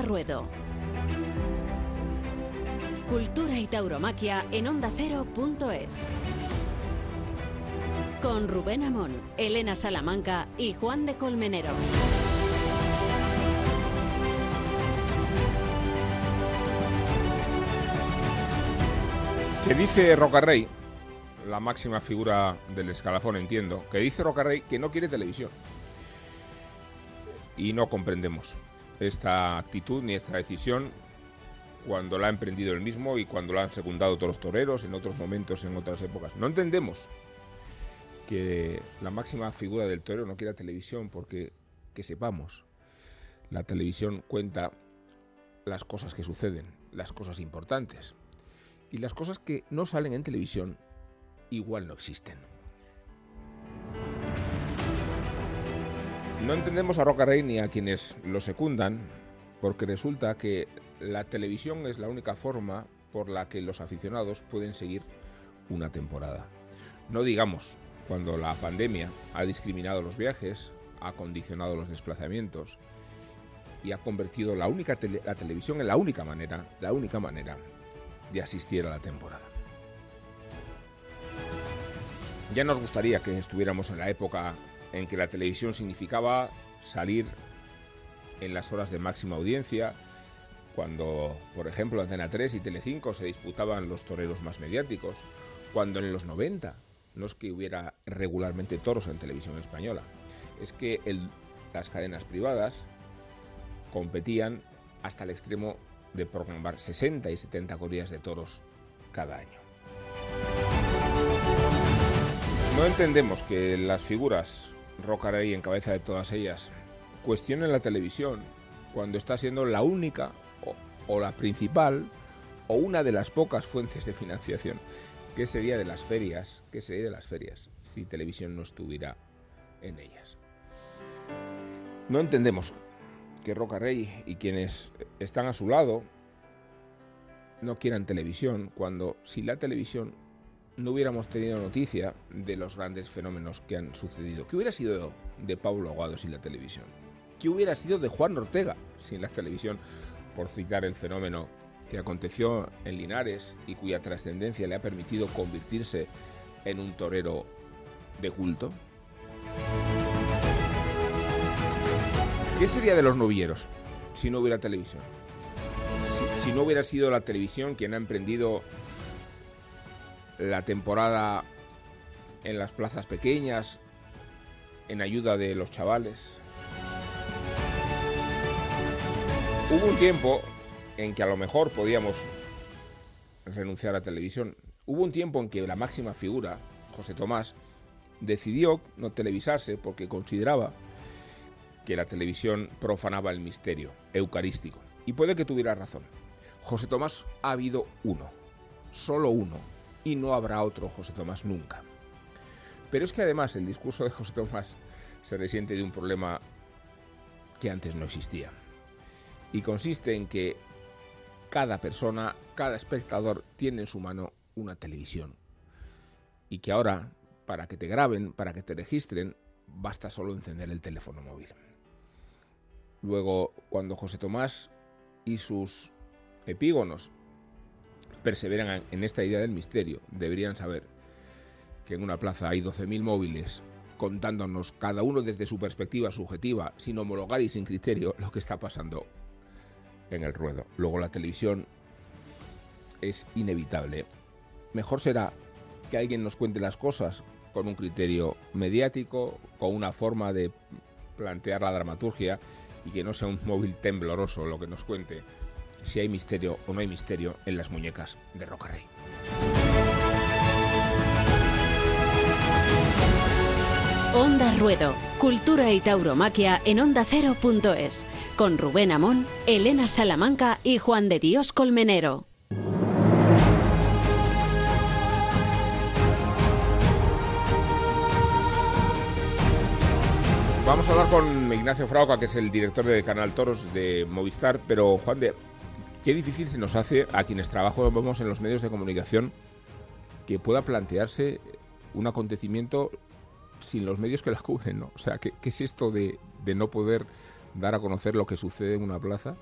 Ruedo. Cultura y tauromaquia en ondacero.es. Con Rubén Amón, Elena Salamanca y Juan de Colmenero. Que dice Rocarrey, la máxima figura del escalafón, entiendo, que dice Rocarrey que no quiere televisión. Y no comprendemos esta actitud ni esta decisión cuando la ha emprendido él mismo y cuando la han secundado todos los toreros en otros momentos, en otras épocas. No entendemos que la máxima figura del torero no quiera televisión porque, que sepamos, la televisión cuenta las cosas que suceden, las cosas importantes. Y las cosas que no salen en televisión igual no existen. No entendemos a Roca Rey ni a quienes lo secundan, porque resulta que la televisión es la única forma por la que los aficionados pueden seguir una temporada. No digamos cuando la pandemia ha discriminado los viajes, ha condicionado los desplazamientos y ha convertido la única la televisión en la única manera, la única manera de asistir a la temporada. Ya nos gustaría que estuviéramos en la época en que la televisión significaba salir en las horas de máxima audiencia, cuando, por ejemplo, Antena 3 y Telecinco se disputaban los toreros más mediáticos, cuando en los 90 no es que hubiera regularmente toros en televisión española, es que las cadenas privadas competían hasta el extremo de programar 60 y 70 corridas de toros cada año. No entendemos que las figuras Rocarey en cabeza de todas ellas cuestionen la televisión cuando está siendo la única o, la principal o una de las pocas fuentes de financiación. ¿Qué sería de las ferias? ¿Qué sería de las ferias si televisión no estuviera en ellas? No entendemos que Roca Rey y quienes están a su lado no quieran televisión cuando si la televisión no hubiéramos tenido noticia de los grandes fenómenos que han sucedido. ¿Qué hubiera sido de Pablo Aguado sin la televisión? ¿Qué hubiera sido de Juan Ortega sin la televisión? Por citar el fenómeno que aconteció en Linares y cuya trascendencia le ha permitido convertirse en un torero de culto. ¿Qué sería de los novilleros si no hubiera televisión? Si, si no hubiera sido la televisión quien ha emprendido la temporada en las plazas pequeñas, en ayuda de los chavales. Hubo un tiempo en que a lo mejor podíamos renunciar a televisión. Hubo un tiempo en que la máxima figura, José Tomás, decidió no televisarse porque consideraba que la televisión profanaba el misterio eucarístico. Y puede que tuviera razón. José Tomás ha habido uno, solo uno, y no habrá otro José Tomás nunca. Pero es que además el discurso de José Tomás se resiente de un problema que antes no existía. Y consiste en que cada persona, cada espectador tiene en su mano una televisión. Y que ahora, para que te graben, para que te registren, basta solo encender el teléfono móvil. Luego, cuando José Tomás y sus epígonos perseveran en esta idea del misterio, deberían saber que en una plaza hay 12.000 móviles contándonos cada uno desde su perspectiva subjetiva, sin homologar y sin criterio, lo que está pasando en el ruedo. Luego la televisión es inevitable. Mejor será que alguien nos cuente las cosas con un criterio mediático, con una forma de plantear la dramaturgia y que no sea un móvil tembloroso lo que nos cuente si hay misterio o no hay misterio en las muñecas de Rocarrey. Onda Ruedo, Cultura y Tauromaquia en ondacero.es, con Rubén Amón, Elena Salamanca y Juan de Dios Colmenero. Vamos a hablar con Ignacio Frauca, que es el director de Canal Toros de Movistar, pero Juan de, qué difícil se nos hace a quienes trabajamos en los medios de comunicación que pueda plantearse un acontecimiento sin los medios que las cubren, ¿no? O sea, ¿qué, es esto de, no poder dar a conocer lo que sucede en una plaza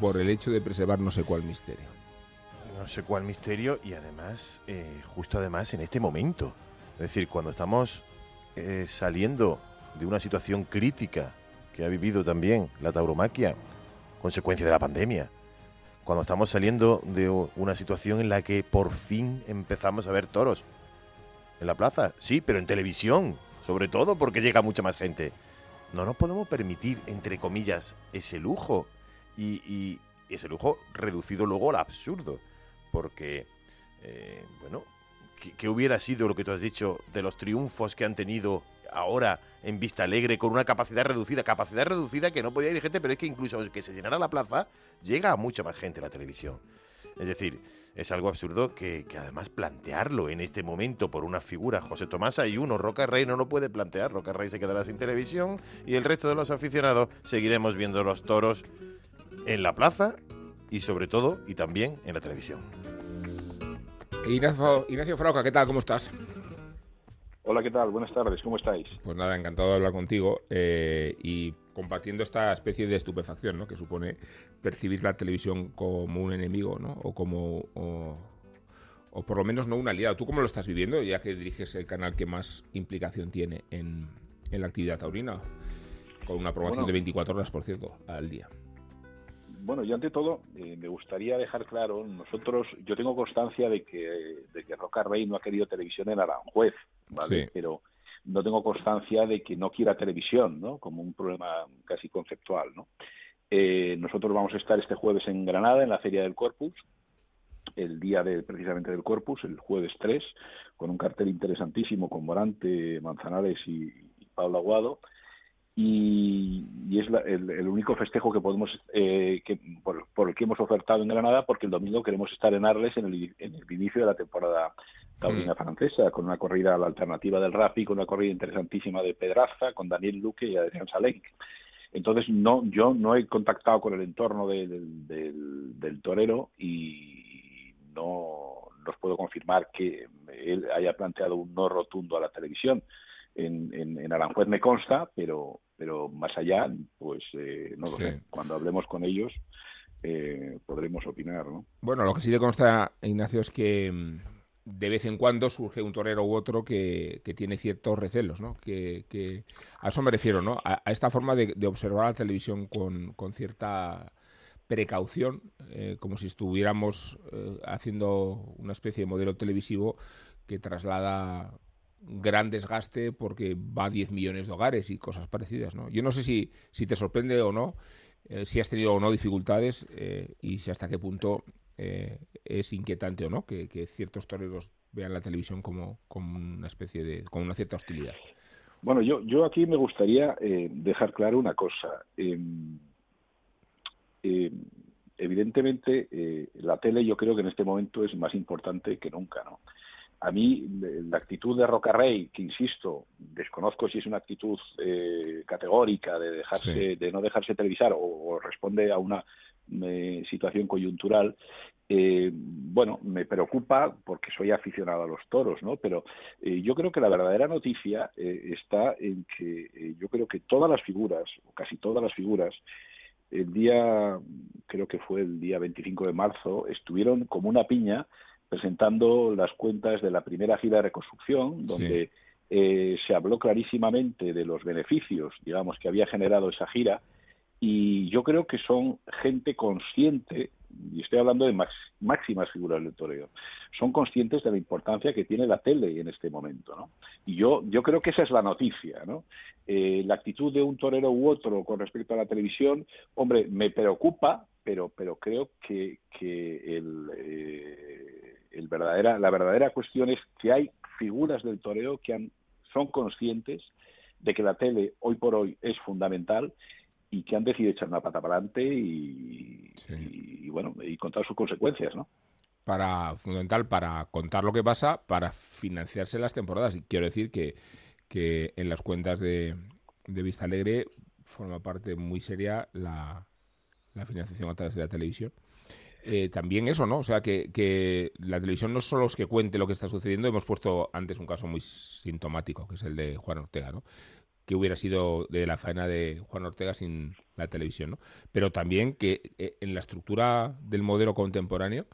por el hecho de preservar no sé cuál misterio. No sé cuál misterio y además, eh, justo además en este momento. Es decir, cuando estamos eh, saliendo de una situación crítica que ha vivido también la tauromaquia, consecuencia de la pandemia, cuando estamos saliendo de una situación en la que por fin empezamos a ver toros en la plaza, sí, pero en televisión, sobre todo porque llega mucha más gente. No nos podemos permitir, entre comillas, ese lujo. Y, ese lujo reducido luego al absurdo, porque, eh, bueno, ¿qué, hubiera sido lo que tú has dicho de los triunfos que han tenido ahora en Vista Alegre con una capacidad reducida, capacidad reducida que no podía ir gente, pero es que incluso que se llenara la plaza, llega a mucha más gente la televisión. Es decir, es algo absurdo que, además plantearlo en este momento por una figura, José Tomasa y uno, Roca Rey no lo puede plantear. Roca Rey se quedará sin televisión y el resto de los aficionados seguiremos viendo los toros en la plaza y sobre todo y también en la televisión. Ignacio, Ignacio Frauca, ¿qué tal? ¿Cómo estás? Hola, ¿qué tal? Buenas tardes, ¿cómo estáis? Pues nada, encantado de hablar contigo eh, y compartiendo esta especie de estupefacción ¿no? que supone percibir la televisión como un enemigo ¿no? o como... O, por lo menos no un aliado. ¿Tú cómo lo estás viviendo, ya que diriges el canal que más implicación tiene en, la actividad taurina? Con una programación de 24 horas, por cierto, al día. Bueno, yo ante todo eh, me gustaría dejar claro, nosotros, yo tengo constancia de que, de que Roca Rey no ha querido televisión en Aranjuez, ¿vale? Pero no tengo constancia de que no quiera televisión, ¿no? Como un problema casi conceptual, ¿no? Eh, nosotros vamos a estar este jueves en Granada, en la Feria del Corpus, el día de, precisamente del Corpus, el jueves 3, con un cartel interesantísimo con Morante, Manzanares y, y Pablo Aguado, y, es el, único festejo que podemos eh, que, por, el que hemos ofertado en Granada porque el domingo queremos estar en Arles en el, en el inicio de la temporada taurina mm. francesa con una corrida a la alternativa del Rapi con una corrida interesantísima de Pedraza con Daniel Luque y Adrián Salén entonces no yo no he contactado con el entorno del, del torero y no nos puedo confirmar que él haya planteado un no rotundo a la televisión en, en, Aranjuez me consta, pero, pero más allá, pues eh, no lo sé. Cuando hablemos con ellos eh, podremos opinar, ¿no? Bueno, lo que sí le consta, Ignacio, es que mm, de vez en cuando surge un torero u otro que, tiene ciertos recelos, ¿no? Que, a eso me refiero, ¿no? A, esta forma de, observar la televisión con, cierta precaución, eh, como si estuviéramos haciendo una especie de modelo televisivo que traslada gran desgaste porque va a 10 millones de hogares y cosas parecidas. ¿no? Yo no sé si, si te sorprende o no, eh, si has tenido o no dificultades eh, y si hasta qué punto eh, es inquietante o no que, ciertos toreros vean la televisión como, como, una especie de, con una cierta hostilidad. Bueno, yo, yo aquí me gustaría dejar claro una cosa. Em, em, evidentemente, la tele yo creo que en este momento es más importante que nunca, ¿no? A mí la actitud de Rocarrey, que insisto, desconozco si es una actitud eh, categórica de dejarse, de no dejarse televisar o, responde a una eh, situación coyuntural, eh, bueno, me preocupa porque soy aficionado a los toros, ¿no? Pero yo creo que la verdadera noticia está en que yo creo que todas las figuras, o casi todas las figuras, el día, creo que fue el día 25 de marzo, estuvieron como una piña presentando las cuentas de la primera gira de reconstrucción, donde eh, se habló clarísimamente de los beneficios, digamos, que había generado esa gira, y yo creo que son gente consciente, y estoy hablando de máximas figuras del toreo, son conscientes de la importancia que tiene la tele en este momento, ¿no? Y yo, yo creo que esa es la noticia, ¿no? Eh, la actitud de un torero u otro con respecto a la televisión, hombre, me preocupa, pero, pero creo que, que el, eh, el verdadera, la verdadera cuestión es que hay figuras del toreo que han, son conscientes de que la tele hoy por hoy es fundamental y que han decidido echar una pata para adelante y, bueno, y contar sus consecuencias, ¿no? Para, fundamental para contar lo que pasa, para financiarse las temporadas. Y quiero decir que, que en las cuentas de, de Vista Alegre forma parte muy seria la, la financiación a través de la televisión. Eh, también eso, ¿no? O sea, que, la televisión no solo es que cuente lo que está sucediendo, hemos puesto antes un caso muy sintomático, que es el de Juan Ortega, ¿no? que hubiera sido de la faena de Juan Ortega sin la televisión, ¿no? Pero también que eh, en la estructura del modelo contemporáneo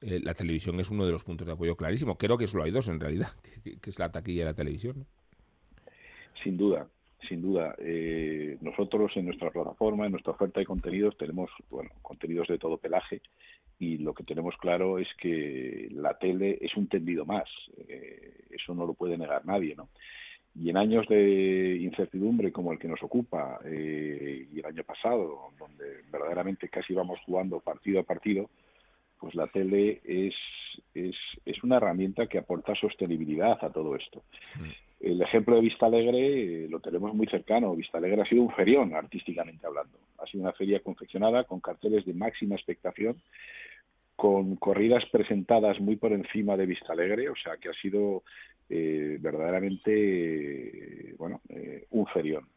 eh, la televisión es uno de los puntos de apoyo clarísimo. Creo que solo hay dos en realidad, que, es la taquilla de la televisión. Sin duda, sin duda. Eh, nosotros en nuestra plataforma, en nuestra oferta de contenidos, tenemos bueno, contenidos de todo pelaje y lo que tenemos claro es que la tele es un tendido más. eso no lo puede negar nadie, ¿no? Y en años de incertidumbre como el que nos ocupa eh, y el año pasado, donde verdaderamente casi vamos jugando partido a partido, pues la tele es, es, es una herramienta que aporta sostenibilidad a todo esto. El ejemplo de Vista Alegre eh, lo tenemos muy cercano. Vista Alegre ha sido un ferión, artísticamente hablando. Ha sido una feria confeccionada con carteles de máxima expectación, con corridas presentadas muy por encima de Vista Alegre, o sea que ha sido eh, verdaderamente, bueno, eh, un ferión.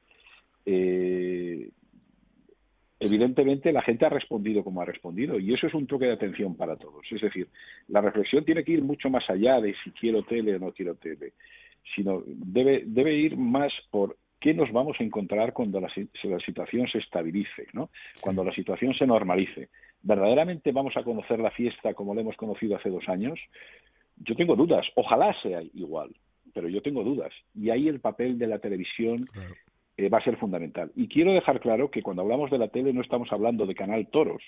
Evidentemente la gente ha respondido como ha respondido y eso es un toque de atención para todos. Es decir, la reflexión tiene que ir mucho más allá de si quiero tele o no quiero tele, sino debe, debe ir más por qué nos vamos a encontrar cuando la, la situación se estabilice, ¿no? cuando la situación se normalice. ¿Verdaderamente vamos a conocer la fiesta como la hemos conocido hace dos años? Yo tengo dudas, ojalá sea igual, pero yo tengo dudas. Y ahí el papel de la televisión eh, va a ser fundamental. Y quiero dejar claro que cuando hablamos de la tele no estamos hablando de Canal Toros.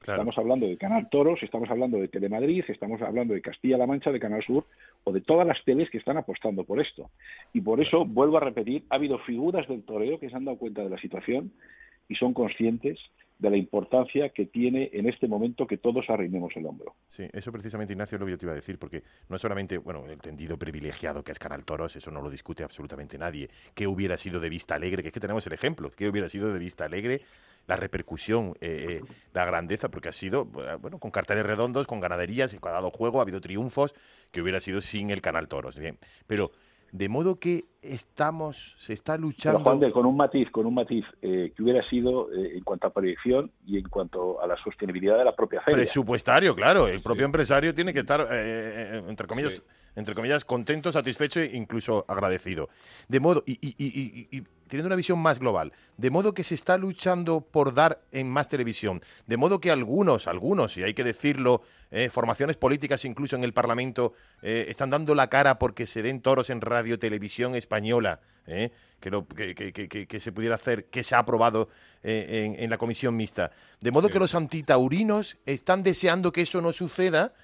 Estamos hablando de Canal Toros, estamos hablando de Telemadrid, estamos hablando de Castilla-La Mancha, de Canal Sur o de todas las teles que están apostando por esto. Y por eso, vuelvo a repetir, ha habido figuras del toreo que se han dado cuenta de la situación y son conscientes de la importancia que tiene en este momento que todos arrimemos el hombro. Sí, eso precisamente, Ignacio, lo que yo te iba a decir, porque no es solamente, bueno, el tendido privilegiado que es Canal Toros, eso no lo discute absolutamente nadie. ¿Qué hubiera sido de Vista Alegre? Que es que tenemos el ejemplo. ¿Qué hubiera sido de Vista Alegre? La repercusión, eh, eh, la grandeza, porque ha sido, bueno, con carteles redondos, con ganaderías, ha dado juego, ha habido triunfos, que hubiera sido sin el Canal Toros. Bien, pero de modo que estamos, se está luchando. Juan de, con un matiz, con un matiz eh, que hubiera sido eh, en cuanto a proyección y en cuanto a la sostenibilidad de la propia feria. Presupuestario, claro. El propio empresario tiene que estar, eh, entre comillas, entre comillas, contento, satisfecho e incluso agradecido. De modo, y, y, teniendo una visión más global, de modo que se está luchando por dar en más televisión, de modo que algunos, algunos, y hay que decirlo, eh, formaciones políticas incluso en el Parlamento, eh, están dando la cara porque se den toros en radio televisión española, eh, que, lo, que, que, se pudiera hacer, que se ha aprobado en, la comisión mixta. De modo que los antitaurinos están deseando que eso no suceda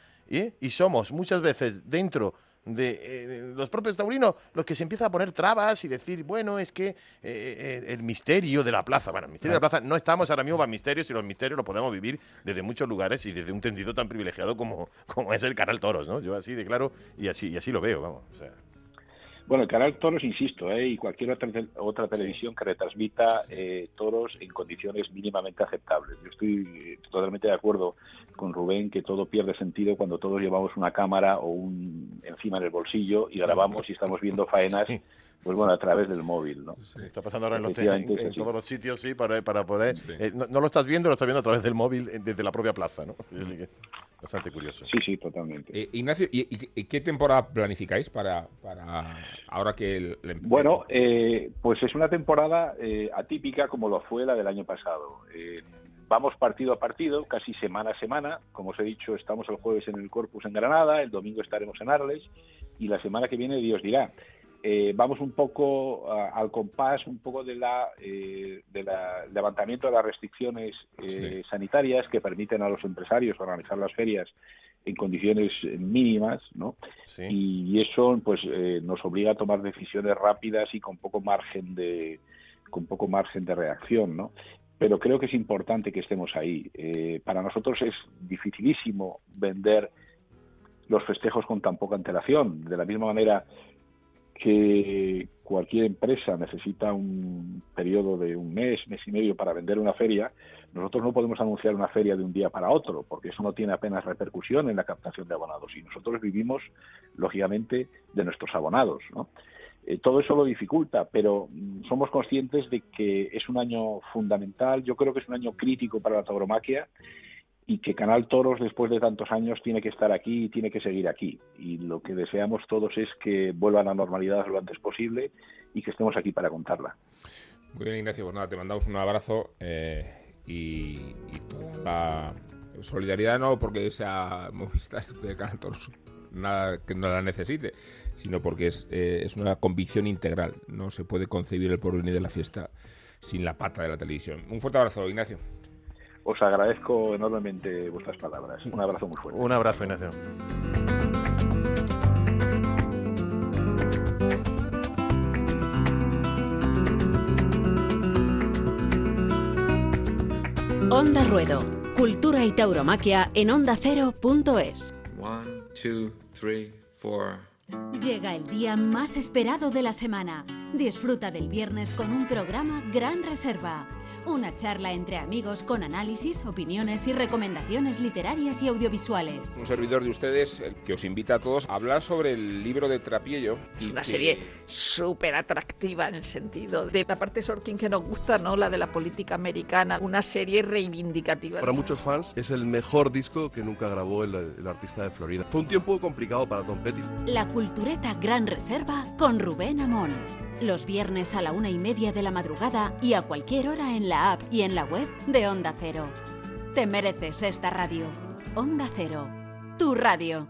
y somos muchas veces dentro de eh, los propios taurinos los que se empiezan a poner trabas y decir, bueno, es que eh, eh, el misterio de la plaza, bueno, el misterio de la plaza, no estamos ahora mismo para misterios y los misterios lo podemos vivir desde muchos lugares y desde un tendido tan privilegiado como, como es el canal Toros, ¿no? Yo así de claro y así, y así lo veo, vamos. O sea. Bueno, el canal Toros, insisto, ¿eh? y cualquier otra, otra televisión que retransmita eh, toros en condiciones mínimamente aceptables. Yo estoy eh, totalmente de acuerdo con Rubén que todo pierde sentido cuando todos llevamos una cámara o un encima en el bolsillo y grabamos y estamos viendo faenas. Pues bueno, a través del móvil, ¿no? está pasando ahora en, en, todos los sitios, sí, para, para poder... no, lo estás viendo, lo estás viendo a través del móvil desde la propia plaza, ¿no? Bastante curioso. Sí, sí, totalmente. Eh, Ignacio, ¿y, qué temporada planificáis para, para ahora que... El, Bueno, eh, pues es una temporada eh, atípica como lo fue la del año pasado. vamos partido a partido, casi semana a semana. Como os he dicho, estamos el jueves en el Corpus en Granada, el domingo estaremos en Arles y la semana que viene Dios dirá. Eh, vamos un poco al compás un poco de la eh, del levantamiento de las restricciones eh, sanitarias que permiten a los empresarios organizar las ferias en condiciones mínimas, ¿no? Y, eso pues nos obliga a tomar decisiones rápidas y con poco margen de con poco margen de reacción, ¿no? Pero creo que es importante que estemos ahí. para nosotros es dificilísimo vender los festejos con tan poca antelación. De la misma manera que cualquier empresa necesita un periodo de un mes, mes y medio para vender una feria, nosotros no podemos anunciar una feria de un día para otro, porque eso no tiene apenas repercusión en la captación de abonados. Y nosotros vivimos, lógicamente, de nuestros abonados. Eh, todo eso lo dificulta, pero mm, somos conscientes de que es un año fundamental, yo creo que es un año crítico para la tauromaquia y que Canal Toros después de tantos años tiene que estar aquí y tiene que seguir aquí. Y lo que deseamos todos es que vuelva a la normalidad lo antes posible y que estemos aquí para contarla. Muy bien, Ignacio, pues nada, te mandamos un abrazo eh, y, toda la solidaridad no porque sea Movistar de Canal Toros nada que no la necesite, sino porque es, eh, es una convicción integral. No se puede concebir el porvenir de la fiesta sin la pata de la televisión. Un fuerte abrazo, Ignacio. Os agradezco enormemente vuestras palabras. Un abrazo muy fuerte. Un abrazo, Ignacio. Onda Ruedo. Cultura y tauromaquia en ondacero.es. One, two, three, four. Llega el día más esperado de la semana. Disfruta del viernes con un programa Gran Reserva una charla entre amigos con análisis, opiniones y recomendaciones literarias y audiovisuales. Un servidor de ustedes el que os invita a todos a hablar sobre el libro de Trapiello. Es una serie súper atractiva en el sentido de la parte Sorkin que nos gusta, ¿no? La de la política americana. Una serie reivindicativa. Para muchos fans es el mejor disco que nunca grabó el, el artista de Florida. Fue un tiempo complicado para Tom Petty. La Cultureta Gran Reserva con Rubén Amón. Los viernes a la una y media de la madrugada y a cualquier hora en la app y en la web de Onda Cero. Te mereces esta radio. Onda Cero, tu radio.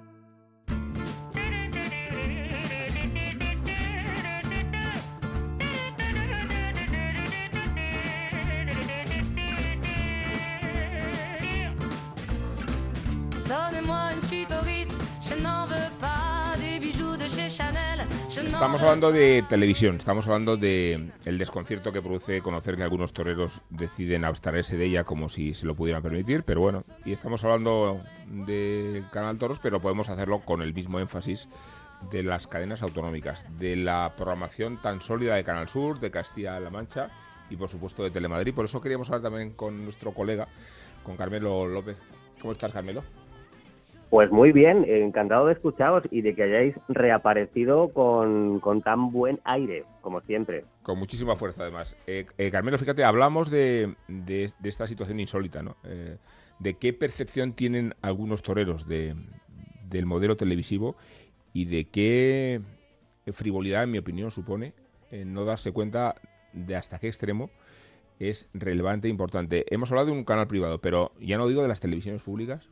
Estamos hablando de televisión, estamos hablando de el desconcierto que produce conocer que algunos toreros deciden abstraerse de ella como si se lo pudieran permitir, pero bueno, y estamos hablando de Canal Toros, pero podemos hacerlo con el mismo énfasis de las cadenas autonómicas, de la programación tan sólida de Canal Sur, de Castilla-La Mancha y por supuesto de Telemadrid. Por eso queríamos hablar también con nuestro colega, con Carmelo López. ¿Cómo estás, Carmelo? Pues muy bien, encantado de escucharos y de que hayáis reaparecido con, tan buen aire, como siempre. Con muchísima fuerza, además. Eh, eh, Carmelo, fíjate, hablamos de, esta situación insólita, ¿no? Eh, de qué percepción tienen algunos toreros de, del modelo televisivo y de qué frivolidad, en mi opinión, supone no darse cuenta de hasta qué extremo es relevante e importante. Hemos hablado de un canal privado, pero ya no digo de las televisiones públicas,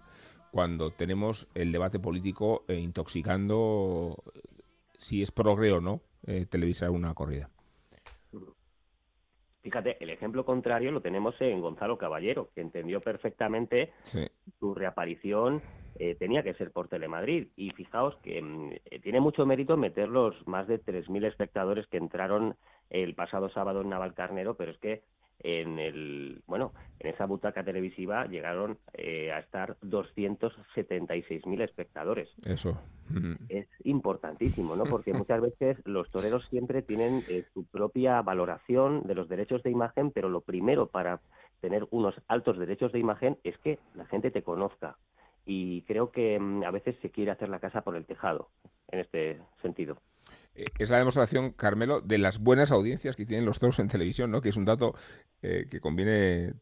cuando tenemos el debate político eh, intoxicando si es progre o no eh, televisar una corrida. Fíjate, el ejemplo contrario lo tenemos en Gonzalo Caballero, que entendió perfectamente su reaparición eh, tenía que ser por Telemadrid. Y fijaos que mm, tiene mucho mérito meter los más de 3.000 espectadores que entraron el pasado sábado en Navalcarnero, pero es que en el bueno en esa butaca televisiva llegaron eh, a estar 276.000 espectadores. Eso es importantísimo, ¿no? Porque muchas veces los toreros siempre tienen eh, su propia valoración de los derechos de imagen, pero lo primero para tener unos altos derechos de imagen es que la gente te conozca. Y creo que mm, a veces se quiere hacer la casa por el tejado en este sentido. Eh, es la demostración, Carmelo, de las buenas audiencias que tienen los toros en televisión, ¿no? Que es un dato eh, que conviene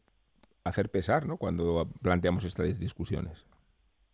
hacer pesar, ¿no? Cuando planteamos estas discusiones.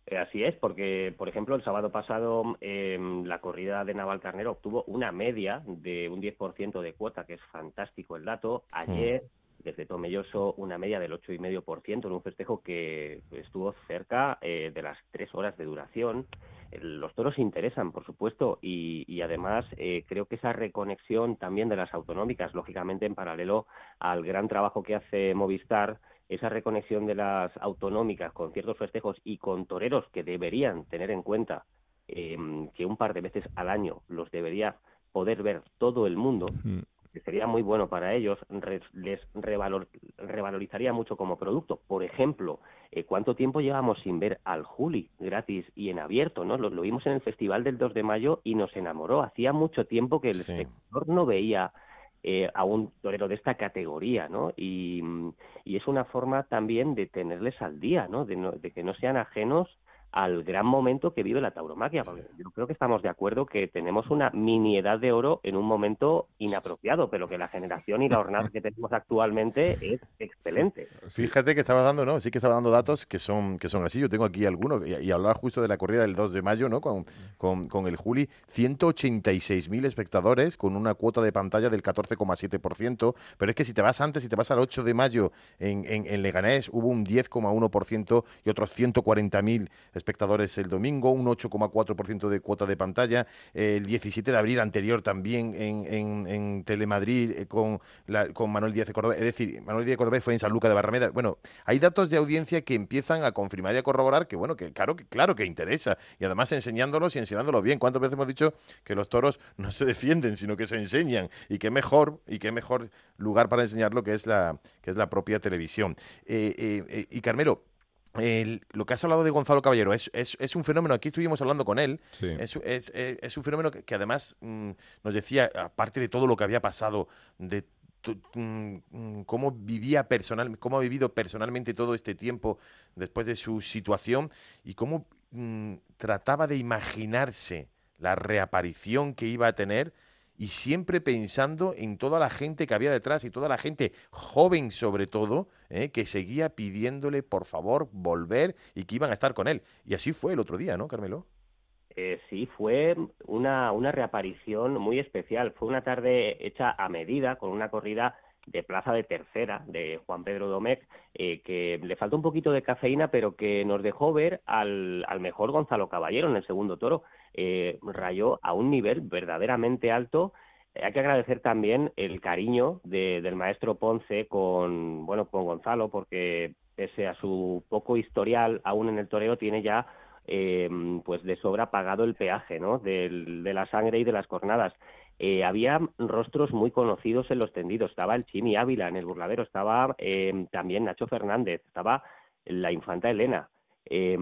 Eh, así es, porque, por ejemplo, el sábado pasado em, la corrida de Naval Carnero obtuvo una media de un 10% de cuota, que es fantástico el dato. Ayer desde Tomelloso una media del 8,5% en un festejo que estuvo cerca eh, de las tres horas de duración. Eh, los toros interesan, por supuesto, y, además eh, creo que esa reconexión también de las autonómicas, lógicamente en paralelo al gran trabajo que hace Movistar, esa reconexión de las autonómicas con ciertos festejos y con toreros que deberían tener en cuenta que un par de veces al año los debería poder ver todo el mundo, que sería muy bueno para ellos, les revalorizaría mucho como producto. Por ejemplo, eh, ¿cuánto tiempo llevamos sin ver al Juli gratis y en abierto? ¿no? Lo, vimos en el Festival del 2 de Mayo y nos enamoró. Hacía mucho tiempo que el espectador no veía eh, a un torero de esta categoría, ¿no? Y, es una forma también de tenerles al día, ¿no? De, no, de que no sean ajenos al gran momento que vive la tauromaquia. Porque yo creo que estamos de acuerdo que tenemos una mini edad de oro en un momento inapropiado, pero que la generación y la jornada que tenemos actualmente es excelente. Fíjate que estaba dando, ¿no? Sí que estaba dando datos que son, que son así. Yo tengo aquí algunos, y, y hablaba justo de la corrida del 2 de mayo, ¿no? Con, con, con el Juli, 186.000 espectadores, con una cuota de pantalla del 14,7%. Pero es que si te vas antes, si te vas al 8 de mayo en, en, en Leganés, hubo un 10,1% y otros 140.000 espectadores el domingo, un 8,4% de cuota de pantalla. El 17 de abril anterior también en, en, en Telemadrid eh, con, la, con Manuel Díaz de Córdoba. Es decir, Manuel Díaz de Córdoba fue en San Luca de Barrameda. Bueno, hay datos de audiencia que empiezan a confirmar y a corroborar que, bueno, que claro que, claro que interesa. Y además enseñándolos y enseñándolos bien. ¿Cuántas veces hemos dicho que los toros no se defienden, sino que se enseñan? Y qué mejor, y qué mejor lugar para enseñarlo que es la, que es la propia televisión. Eh, eh, y Carmelo, el, lo que has hablado de Gonzalo Caballero es, es, es, un fenómeno, aquí estuvimos hablando con él, Sí. es, es, un fenómeno que, que además mm, nos decía, aparte de todo lo que había pasado, de mm, mm, cómo vivía personal, cómo ha vivido personalmente todo este tiempo después de su situación y cómo trataba de imaginarse la reaparición que iba a tener y siempre pensando en toda la gente que había detrás y toda la gente joven sobre todo, ¿eh? que seguía pidiéndole por favor volver y que iban a estar con él. Y así fue el otro día, ¿no, Carmelo? Eh, sí, fue una, una reaparición muy especial. Fue una tarde hecha a medida, con una corrida de plaza de tercera de Juan Pedro Domecq, eh, que le faltó un poquito de cafeína, pero que nos dejó ver al, al mejor Gonzalo Caballero en el segundo toro. Eh, rayó a un nivel verdaderamente alto. Eh, Hay que agradecer también el cariño de- del maestro Ponce con, bueno, con Gonzalo, porque pese a su poco historial aún en el toreo, tiene ya eh, pues de sobra pagado el peaje ¿no? De la sangre y de las cornadas. Eh, había rostros muy conocidos en los tendidos. Estaba el Chimi Ávila en el burladero, estaba también Nacho Fernández, estaba la infanta Elena. Eh,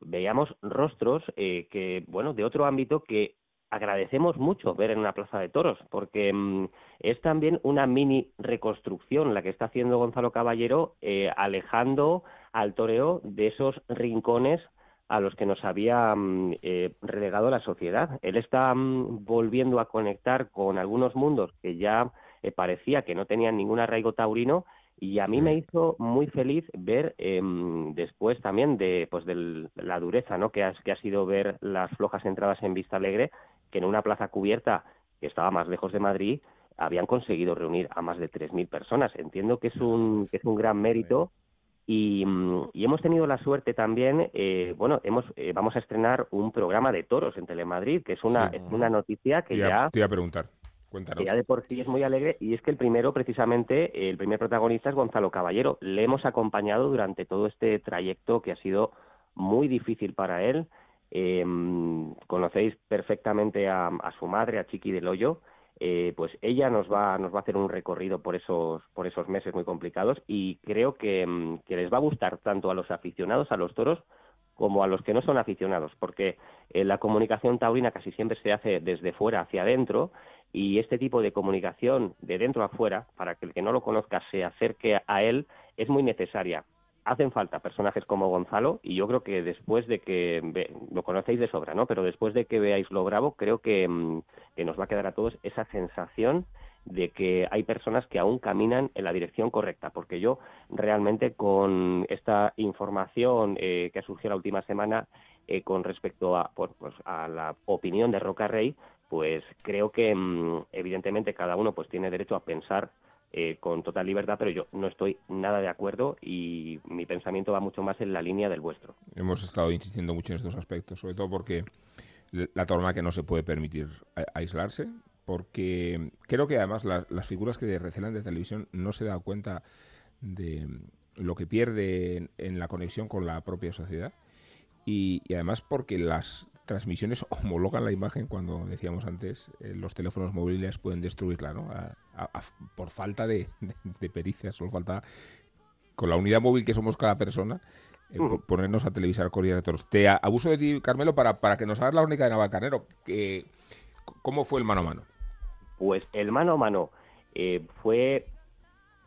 veíamos rostros eh, que, bueno, de otro ámbito que agradecemos mucho ver en una plaza de toros, porque mm, es también una mini reconstrucción la que está haciendo Gonzalo Caballero, eh, alejando al toreo de esos rincones a los que nos había mm, eh, relegado la sociedad. Él está volviendo a conectar con algunos mundos que ya eh, parecía que no tenían ningún arraigo taurino y a mí me hizo muy feliz ver em, después también de pues de la dureza ¿no? que, ha, que ha sido ver las flojas entradas en Vista Alegre que en una plaza cubierta que estaba más lejos de Madrid habían conseguido reunir a más de 3.000 personas. Entiendo que es un, que es un gran mérito y, mm, y hemos tenido la suerte también, eh, bueno, hemos eh, vamos a estrenar un programa de toros en Telemadrid, que es una, Sí. es una noticia que te, ya, te iba a preguntar. Cuéntanos. de por sí es muy alegre y es que el primero, precisamente, el primer protagonista es Gonzalo Caballero. Le hemos acompañado durante todo este trayecto que ha sido muy difícil para él. Eh, conocéis perfectamente a, a su madre, a Chiqui del Hoyo. Eh, pues ella nos va, nos va a hacer un recorrido por esos, por esos meses muy complicados y creo que, que les va a gustar tanto a los aficionados a los toros como a los que no son aficionados, porque eh, la comunicación taurina casi siempre se hace desde fuera hacia adentro y este tipo de comunicación de dentro a fuera, para que el que no lo conozca se acerque a él, es muy necesaria. Hacen falta personajes como Gonzalo y yo creo que después de que ve- lo conocéis de sobra, ¿no? Pero después de que veáis lo bravo, creo que, mm, que nos va a quedar a todos esa sensación de que hay personas que aún caminan en la dirección correcta, porque yo realmente con esta información eh, que ha surgido la última semana eh, con respecto a, pues, a la opinión de Roca Rey, pues creo que mm, evidentemente cada uno pues tiene derecho a pensar eh, con total libertad, pero yo no estoy nada de acuerdo y mi pensamiento va mucho más en la línea del vuestro. Hemos estado insistiendo mucho en estos aspectos, sobre todo porque la tauromaquia no se puede permitir aislarse, porque creo que además la- las figuras que recelan de televisión no se dan cuenta de lo que pierde en, la conexión con la propia sociedad y además porque las transmisiones homologan la imagen cuando decíamos antes eh, los teléfonos móviles pueden destruirla ¿no? A- a- a- por falta de, de, de pericia solo falta con la unidad móvil que somos cada persona eh, po- ponernos a televisar corridas de toros. Te abuso de ti, Carmelo, para, para que nos hagas la única de Navalcarnero. Que, ¿Cómo fue el mano a mano? Pues el mano a mano eh, fue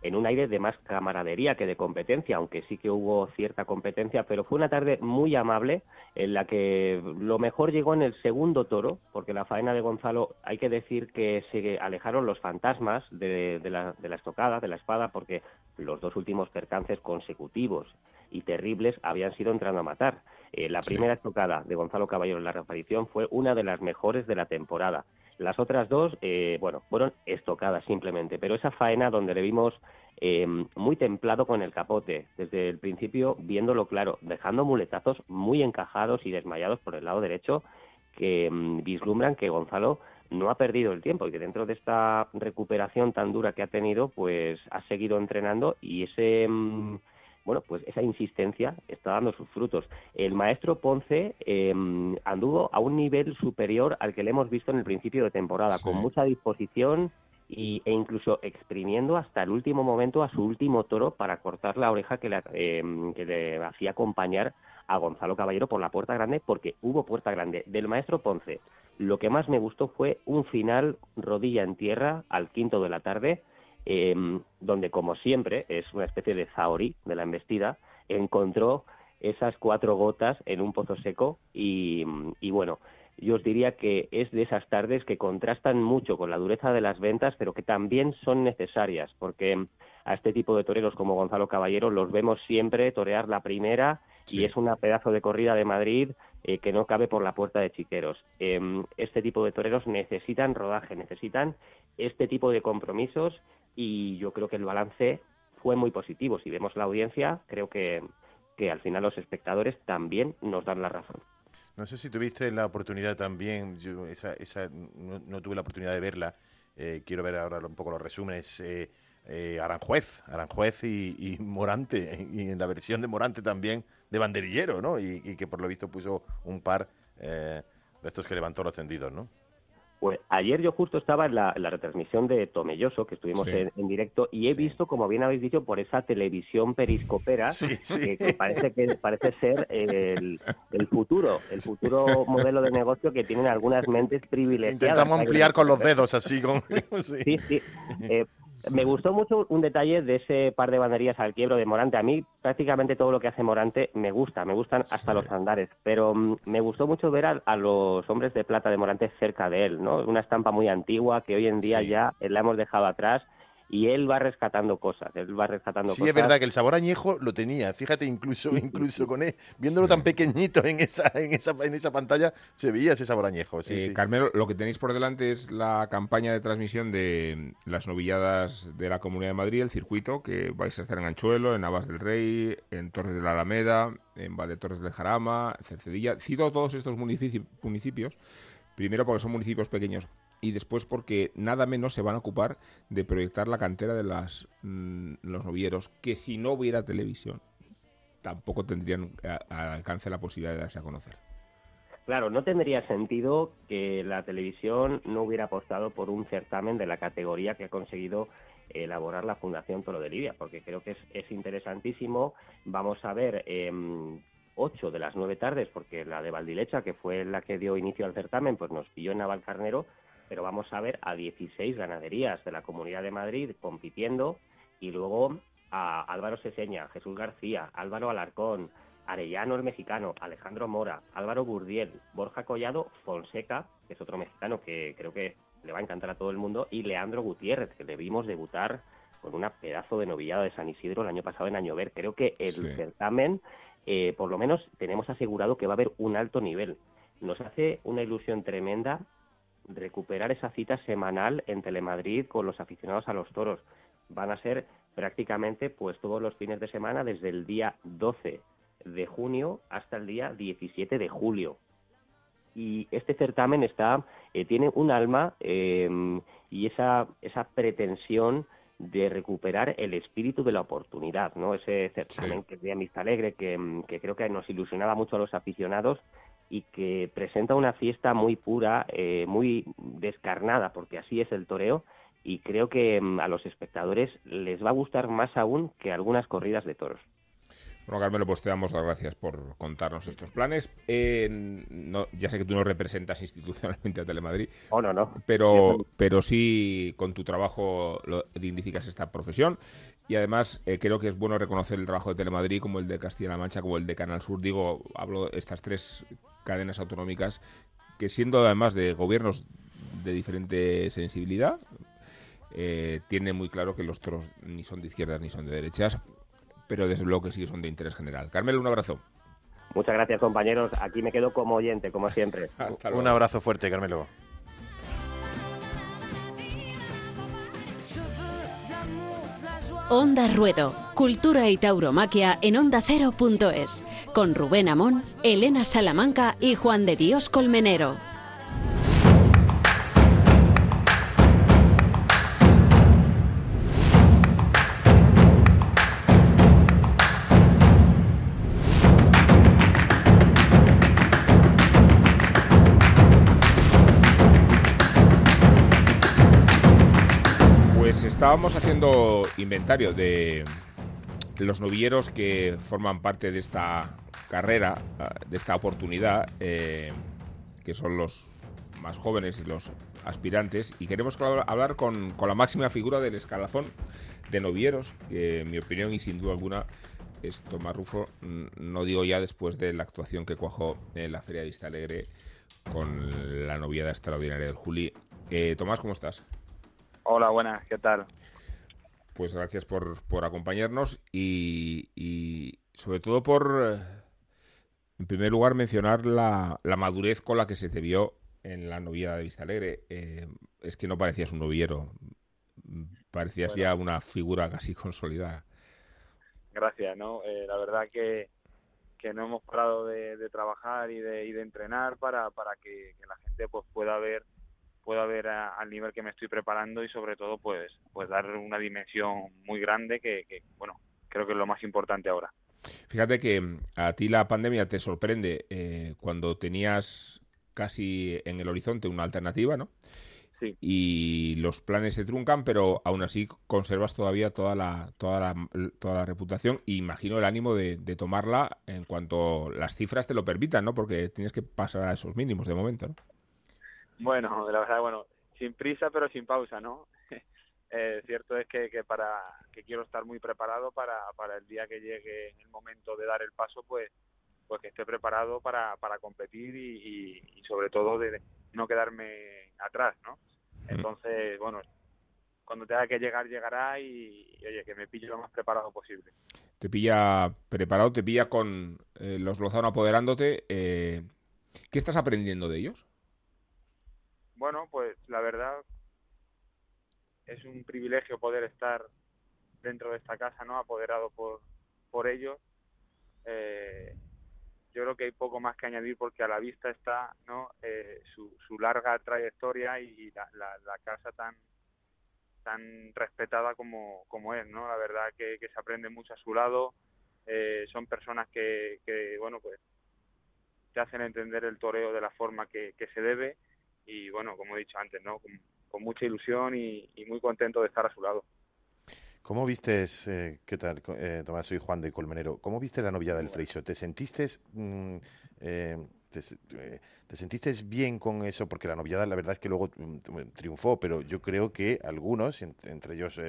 en un aire de más camaradería que de competencia, aunque sí que hubo cierta competencia, pero fue una tarde muy amable en la que lo mejor llegó en el segundo toro, porque la faena de Gonzalo, hay que decir que se alejaron los fantasmas de, la, de la estocada, de la espada, porque los dos últimos percances consecutivos y terribles habían sido entrando a matar. Eh, la primera estocada de Gonzalo Caballero en la reaparición fue una de las mejores de la temporada. Las otras dos, eh, bueno, fueron estocadas simplemente, pero esa faena donde le vimos eh, muy templado con el capote, desde el principio viéndolo claro, dejando muletazos muy encajados y desmayados por el lado derecho que mm, vislumbran que Gonzalo no ha perdido el tiempo y que dentro de esta recuperación tan dura que ha tenido, pues ha seguido entrenando y ese... Mm, bueno, pues esa insistencia está dando sus frutos. El maestro Ponce em, anduvo a un nivel superior al que le hemos visto en el principio de temporada, con mucha disposición y, e incluso exprimiendo hasta el último momento a su último toro para cortar la oreja que le, em, que le hacía acompañar a Gonzalo Caballero por la puerta grande, porque hubo puerta grande. Del maestro Ponce, lo que más me gustó fue un final rodilla en tierra al quinto de la tarde, Em, donde como siempre es una especie de zaori de la embestida, encontró esas cuatro gotas en un pozo seco y, bueno, yo os diría que es de esas tardes que contrastan mucho con la dureza de las ventas, pero que también son necesarias, porque a este tipo de toreros como Gonzalo Caballero los vemos siempre torear la primera y es una pedazo de corrida de Madrid eh, que no cabe por la puerta de Chiqueros. Em, este tipo de toreros necesitan rodaje, necesitan este tipo de compromisos y yo creo que el balance fue muy positivo. Si vemos la audiencia, creo que, que al final los espectadores también nos dan la razón. No sé si tuviste la oportunidad también, yo esa, esa no, tuve la oportunidad de verla, eh, quiero ver ahora un poco los resúmenes. Eh, eh, Aranjuez, Aranjuez y, Morante, y en la versión de Morante también de banderillero, ¿no? Y, y que por lo visto puso un par de estos que levantó los tendidos, ¿no? Pues ayer yo justo estaba en la, retransmisión de Tomelloso, que estuvimos en, directo, y he visto, como bien habéis dicho, por esa televisión periscopera, que, parece que parece ser el, futuro, el futuro modelo de negocio que tienen algunas mentes privilegiadas. Intentamos ampliar con los dedos, así como... sí, sí. Eh, me gustó mucho un detalle de ese par de banderías al quiebro de Morante. A mí prácticamente todo lo que hace Morante me gusta, me gustan hasta los andares, pero mm, me gustó mucho ver a, los hombres de plata de Morante cerca de él, ¿no? Una estampa muy antigua que hoy en día ya la hemos dejado atrás y él va rescatando cosas, él va rescatando sí, es verdad que el sabor añejo lo tenía, fíjate, incluso incluso con él, viéndolo tan pequeñito en esa, en esa, en esa pantalla, se veía ese sabor añejo. Sí, eh, Carmelo, lo que tenéis por delante es la campaña de transmisión de las novilladas de la Comunidad de Madrid, el circuito, que vais a estar en Anchuelo, en Navas del Rey, en Torres de la Alameda, en Valle Torres del Jarama, Cercedilla. Cito todos estos municipios, primero porque son municipios pequeños, y después porque nada menos se van a ocupar de proyectar la cantera de las, mm, los novieros, que si no hubiera televisión, tampoco tendrían al alcance la posibilidad de darse a conocer. Claro, no tendría sentido que la televisión no hubiera apostado por un certamen de la categoría que ha conseguido elaborar la Fundación Toro de Libia, porque creo que es, interesantísimo. Vamos a ver em, ocho de las nueve tardes, porque la de Valdilecha, que fue la que dio inicio al certamen, pues nos pilló en Navalcarnero, pero vamos a ver a 16 ganaderías de la Comunidad de Madrid compitiendo y luego a Álvaro Seseña, Jesús García, Álvaro Alarcón, Arellano el mexicano, Alejandro Mora, Álvaro Gurdiel, Borja Collado, Fonseca, que es otro mexicano que creo que le va a encantar a todo el mundo, y Leandro Gutiérrez, que le vimos debutar con una pedazo de novillada de San Isidro el año pasado en Añover. Creo que el certamen, eh, por lo menos tenemos asegurado que va a haber un alto nivel. Nos hace una ilusión tremenda recuperar esa cita semanal en Telemadrid con los aficionados a los toros. Van a ser prácticamente pues todos los fines de semana desde el día 12 de junio hasta el día 17 de julio. Y este certamen está eh, tiene un alma em, y esa, esa pretensión de recuperar el espíritu de la oportunidad, ¿no? Ese certamen que es de Amistad Alegre, que, que creo que nos ilusionaba mucho a los aficionados y que presenta una fiesta muy pura, eh, muy descarnada, porque así es el toreo, y creo que mm, a los espectadores les va a gustar más aún que algunas corridas de toros. Bueno, Carmelo, pues te damos las gracias por contarnos estos planes. Eh, no, ya sé que tú no representas institucionalmente a Telemadrid. Oh, no, no. Pero, pero sí con tu trabajo lo, dignificas esta profesión. Y además eh, creo que es bueno reconocer el trabajo de Telemadrid como el de Castilla-La Mancha, como el de Canal Sur. Digo, hablo de estas tres cadenas autonómicas que siendo además de gobiernos de diferente sensibilidad, eh, tiene muy claro que los toros ni son de izquierdas ni son de derechas, pero desde luego que sí son de interés general. Carmelo, un abrazo. Muchas gracias, compañeros. Aquí me quedo como oyente, como siempre. un abrazo fuerte, Carmelo. Onda Ruedo, Cultura y Tauromaquia en Onda Cero.es, con Rubén Amón, Elena Salamanca y Juan de Dios Colmenero. Estábamos haciendo inventario de los novilleros que forman parte de esta carrera, de esta oportunidad, eh, que son los más jóvenes y los aspirantes, y queremos hablar con, la máxima figura del escalafón de novilleros, que en mi opinión y sin duda alguna es Tomás Rufo, no digo ya después de la actuación que cuajó en la Feria de Vista Alegre con la noviada extraordinaria del Juli. Eh, Tomás, ¿cómo estás? Hola, buenas, ¿qué tal? Pues gracias por, acompañarnos y, sobre todo por, en primer lugar, mencionar la, madurez con la que se te vio en la novia de Vista Alegre. Eh, es que no parecías un noviero, parecías ya una figura casi consolidada. Gracias, ¿no? Eh, la verdad que, que no hemos parado de, trabajar y de, y de entrenar para, para que, que la gente pues pueda ver pueda ver al nivel que me estoy preparando y sobre todo pues pues dar una dimensión muy grande que, bueno creo que es lo más importante ahora fíjate que mm, a ti la pandemia te sorprende eh, cuando tenías casi en el horizonte una alternativa no sí. y los planes se truncan pero aún así conservas todavía toda la toda la, toda la reputación e imagino el ánimo de, de tomarla en cuanto las cifras te lo permitan no porque tienes que pasar a esos mínimos de momento ¿no? Bueno, la verdad, bueno, sin prisa pero sin pausa, ¿no? eh, cierto es que, que, para que quiero estar muy preparado para, para el día que llegue el momento de dar el paso, pues pues que esté preparado para, para competir y, y, sobre todo de no quedarme atrás, ¿no? Mm. Entonces, bueno, cuando tenga que llegar, llegará y, oye, que me pille lo más preparado posible. Te pilla preparado, te pilla con eh, los Lozano apoderándote. Eh, ¿Qué estás aprendiendo de ellos? Bueno, pues la verdad es un privilegio poder estar dentro de esta casa, ¿no? Apoderado por, por ellos. Eh, yo creo que hay poco más que añadir porque a la vista está, ¿no? Eh, su, su, larga trayectoria y la, la, casa tan tan respetada como, como es, ¿no? La verdad que, que se aprende mucho a su lado. Eh, son personas que, que, bueno, pues te hacen entender el toreo de la forma que, que se debe y bueno, como he dicho antes, ¿no? Con, mucha ilusión y, muy contento de estar a su lado. ¿Cómo viste, eh, qué tal, eh, Tomás, soy Juan de Colmenero, ¿cómo viste la novia del Freixo? ¿Te sentiste, mm, eh, te, sentiste bien con eso? Porque la noviada, la verdad es que luego mm, triunfó, pero yo creo que algunos, entre ellos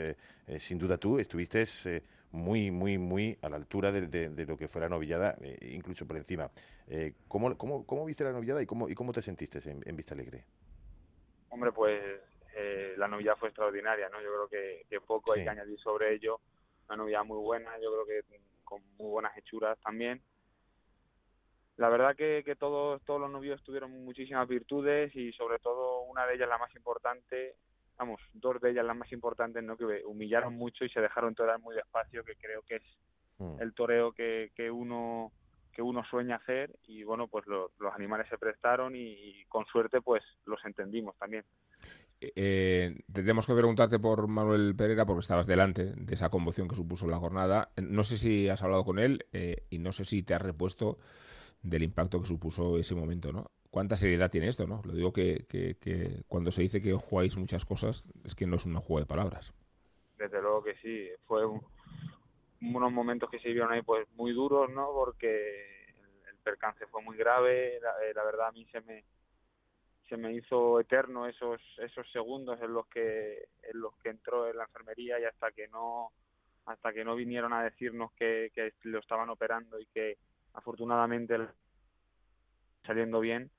sin duda tú, estuviste muy, muy, muy a la altura de, lo que fue la novillada, eh, incluso por encima. Eh, ¿cómo, cómo, cómo, viste la novillada y cómo, y cómo te sentiste en, Vista Alegre? Hombre, pues eh, la novillada fue extraordinaria, ¿no? Yo creo que, que poco hay que añadir sobre ello. Una novillada muy buena, yo creo que con muy buenas hechuras también. La verdad que, que todos, todos los novios tuvieron muchísimas virtudes y sobre todo una de ellas, la más importante, vamos, dos de ellas las más importantes, ¿no? Que humillaron mucho y se dejaron torear muy despacio, que creo que es mm. el toreo que, que uno que uno sueña hacer y bueno pues los animales se prestaron y, con suerte pues los entendimos también eh, eh, tendríamos que preguntarte por Manuel Pereira porque estabas delante de esa conmoción que supuso la jornada. No sé si has hablado con él eh, y no sé si te has repuesto del impacto que supuso ese momento, ¿no? Cuánta seriedad tiene esto, ¿no? Lo digo que, cuando se dice que jugáis muchas cosas, es que no es un juego de palabras. Desde luego que sí, fue unos momentos que se vivieron ahí pues muy duros, ¿no? Porque el, percance fue muy grave, la, eh, la verdad a mí se me se me hizo eterno esos esos segundos en los que en los que entró en la enfermería y hasta que no hasta que no vinieron a decirnos que, que lo estaban operando y que afortunadamente saliendo bien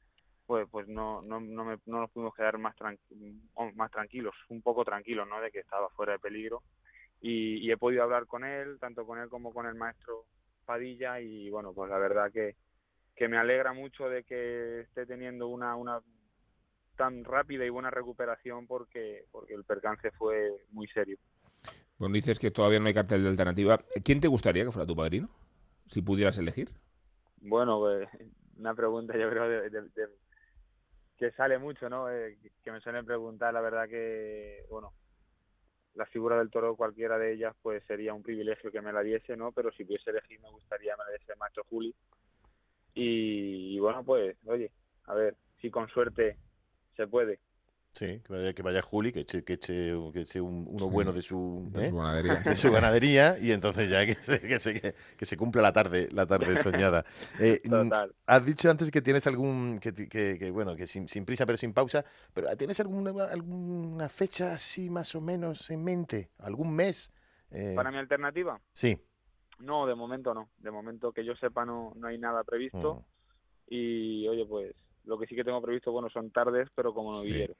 pues pues no no no, me- no nos pudimos quedar más tranqui- más tranquilos un poco tranquilos no de que estaba fuera de peligro y, y he podido hablar con él tanto con él como con el maestro Padilla y bueno pues la verdad que que me alegra mucho de que esté teniendo una una tan rápida y buena recuperación porque porque el percance fue muy serio Bueno, dices que todavía no hay cartel de alternativa. ¿Quién te gustaría que fuera tu padrino? Si pudieras elegir. Bueno, pues, una pregunta yo creo de, de- de- que sale mucho, ¿no? Eh, que- me suelen preguntar, la verdad que, bueno, la figura del toro, cualquiera de ellas, pues sería un privilegio que me la diese, ¿no? Pero si pudiese elegir, me gustaría me la diese maestro Juli. Y, y bueno, pues, oye, a ver, si con suerte se puede. Sí, que vaya, que vaya Juli, que eche, que eche, que eche un- uno Sí, bueno de su, de ¿eh? su ganadería. de su ganadería y entonces ya que se, que se, que se cumpla la tarde, la tarde soñada. Eh, mm, Total. Has dicho antes que tienes algún, que, ti- que, que, bueno, que sin, sin prisa pero sin pausa, pero ¿tienes alguna, alguna fecha así más o menos en mente? ¿Algún mes? Eh, Para mi alternativa, Sí. no, de momento no. De momento que yo sepa no, no hay nada previsto. Mm. Y, oye, pues, lo que sí que tengo previsto, bueno, son tardes, pero como novillero.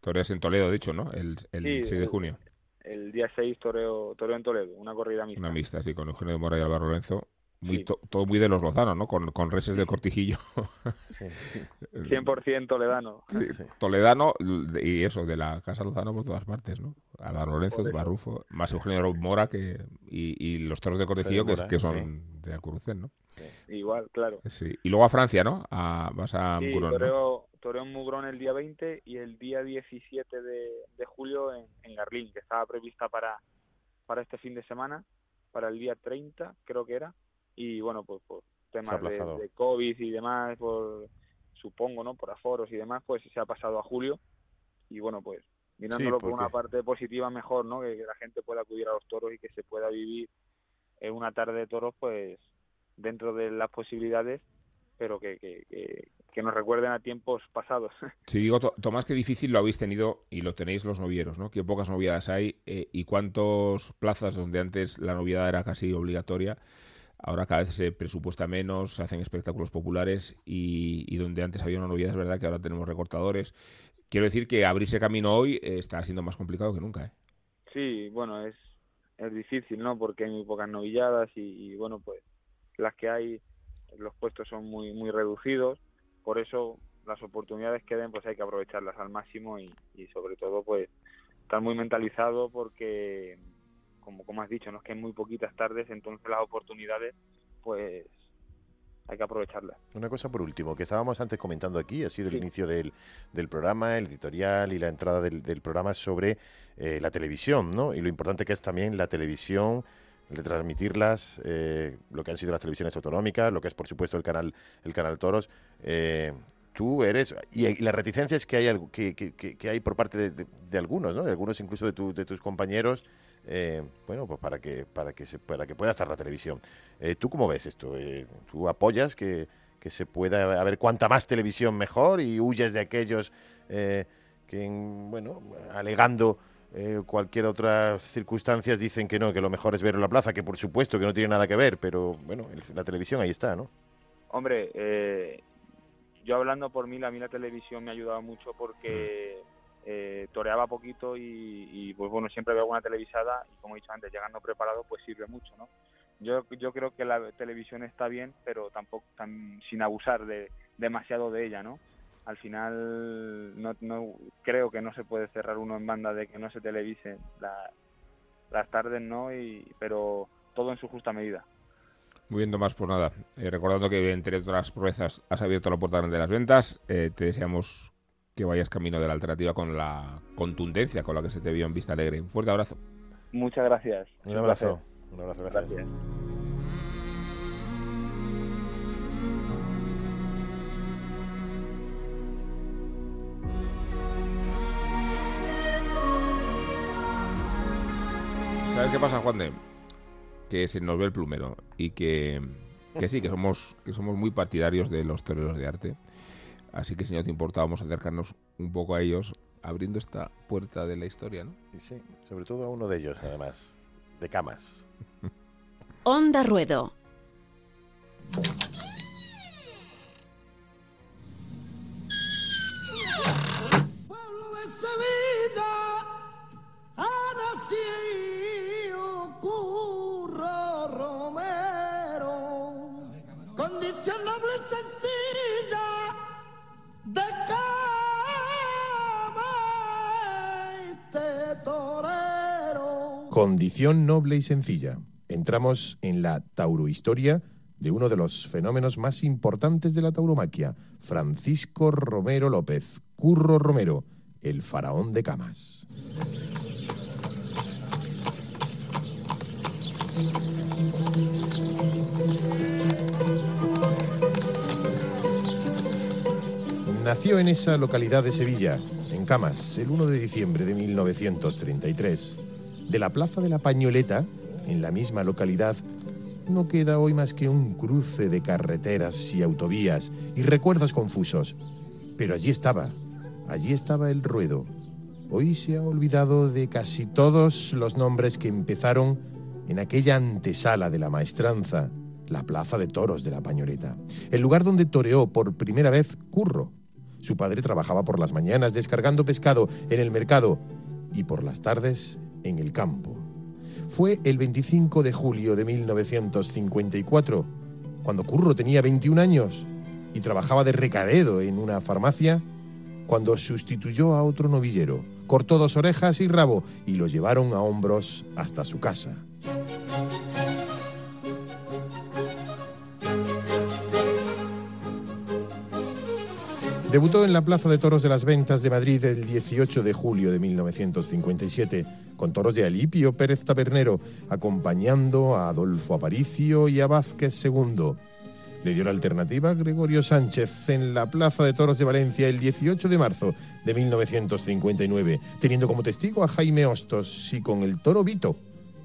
Toreas en Toledo, dicho, ¿no? El, el Sí, 6 de el- junio. El día 6 toreo, toreo en Toledo, una corrida mixta. Una mixta, así, con Eugenio de Mora y Álvaro Lorenzo. Muy Sí. to- todo muy de los lozanos, ¿no? Con, con reses del cortijillo. Sí, sí. 100% toledano. Sí, Sí. Toledano y eso, de la Casa Lozano por todas partes, ¿no? Álvaro Lorenzo. Barrufo, más Eugenio Mora que, y, y los toros de cortijillo que, Mora, que son de Alcurucén, ¿no? Igual, claro. Sí. Y luego a Francia, ¿no? A, vas a Sí, Mugrón, ¿no? toreo, toreo en Mugrón el día 20 y el día 17 de, de julio en, en Garlín, que estaba prevista para, para este fin de semana, para el día 30, creo que era. Y bueno, pues por temas de, COVID y demás, por supongo, ¿no? Por aforos y demás, pues se ha pasado a julio. Y bueno, pues mirándolo por una parte positiva mejor, ¿no? Que, que la gente pueda acudir a los toros y que se pueda vivir en una tarde de toros, pues dentro de las posibilidades, pero que, que, que, que nos recuerden a tiempos pasados. Si digo, To- Tomás, qué difícil lo habéis tenido y lo tenéis los novieros, ¿no? Qué pocas noviadas hay eh, y cuántas plazas donde antes la noviada era casi obligatoria, ahora cada vez se presupuesta menos, se hacen espectáculos populares y, y donde antes había una noviada es verdad que ahora tenemos recortadores. Quiero decir que abrirse camino hoy eh, está siendo más complicado que nunca, ¿eh? Sí, bueno, es, es difícil, ¿no? Porque hay muy pocas novilladas y, y, bueno, pues las que hay, los puestos son muy muy reducidos, por eso las oportunidades que den, pues hay que aprovecharlas al máximo y, y sobre todo, pues estar muy mentalizado porque, como, como has dicho, no es que hay muy poquitas tardes, entonces las oportunidades, pues hay que aprovecharlas. Una cosa por último, que estábamos antes comentando aquí, ha sido el Sí. inicio del, del programa, el editorial y la entrada del, del programa sobre eh, la televisión, ¿no? Y lo importante que es también la televisión, retransmitirlas, eh, lo que han sido las televisiones autonómicas, lo que es por supuesto el canal, el canal Toros. Eh, tú eres, y, las reticencias que hay, que- que- que hay por parte de, de- de algunos, ¿no? De algunos incluso de, tu- de tus compañeros, eh, bueno, pues para que, para que se, para que pueda estar la televisión. Eh, ¿Tú cómo ves esto? Eh, ¿Tú apoyas que, que se pueda haber cuanta más televisión mejor y huyes de aquellos eh, que, en- bueno, alegando eh, cualquier otra circunstancias dicen que no, que lo mejor es ver en la plaza, que por supuesto que no tiene nada que ver, pero bueno, el- la televisión ahí está, ¿no? Hombre, eh, yo hablando por mí, a mí la televisión me ha ayudado mucho porque eh, toreaba poquito y, y, pues bueno, siempre veo alguna televisada y como he dicho antes, llegando preparado pues sirve mucho, ¿no? Yo, yo creo que la televisión está bien, pero tampoco tan, sin abusar de demasiado de ella, ¿no? Al final no, no creo que no se puede cerrar uno en banda de que no se televisen la- las tardes, ¿no? Y, pero todo en su justa medida. Muy bien, Tomás, pues nada, eh, recordando que entre otras proezas has abierto la puerta de las ventas, eh, te deseamos que vayas camino de la alternativa con la contundencia con la que se te vio en Vista Alegre. Un fuerte abrazo. Muchas gracias. Un abrazo. Un abrazo, gracias. Gracias. ¿Sabes qué pasa, Juan de? que se nos ve el plumero y que, que sí, que somos, que somos muy partidarios de los toreros de arte. Así que si no te importa, vamos a acercarnos un poco a ellos abriendo esta puerta de la historia, ¿no? Sí, sobre todo a uno de ellos, además, de camas. Onda Ruedo. Condición noble y sencilla. Entramos en la taurohistoria de uno de los fenómenos más importantes de la tauromaquia, Francisco Romero López, Curro Romero, el faraón de camas. Nació en esa localidad de Sevilla, en Camas, el 1 de diciembre de 1933. De la Plaza de la Pañoleta, en la misma localidad, no queda hoy más que un cruce de carreteras y autovías y recuerdos confusos. Pero allí estaba, allí estaba el ruedo. Hoy se ha olvidado de casi todos los nombres que empezaron en aquella antesala de la maestranza, la plaza de toros de la Pañoleta, el lugar donde toreó por primera vez Curro. Su padre trabajaba por las mañanas descargando pescado en el mercado y por las tardes en el campo. Fue el 25 de julio de 1954, cuando Curro tenía 21 años y trabajaba de recadero en una farmacia, cuando sustituyó a otro novillero, cortó dos orejas y rabo y lo llevaron a hombros hasta su casa. Debutó en la Plaza de Toros de las Ventas de Madrid el 18 de julio de 1957, con toros de Alipio Pérez Tabernero, acompañando a Adolfo Aparicio y a Vázquez II. Le dio la alternativa a Gregorio Sánchez en la Plaza de Toros de Valencia el 18 de marzo de 1959, teniendo como testigo a Jaime Hostos y con el toro Vito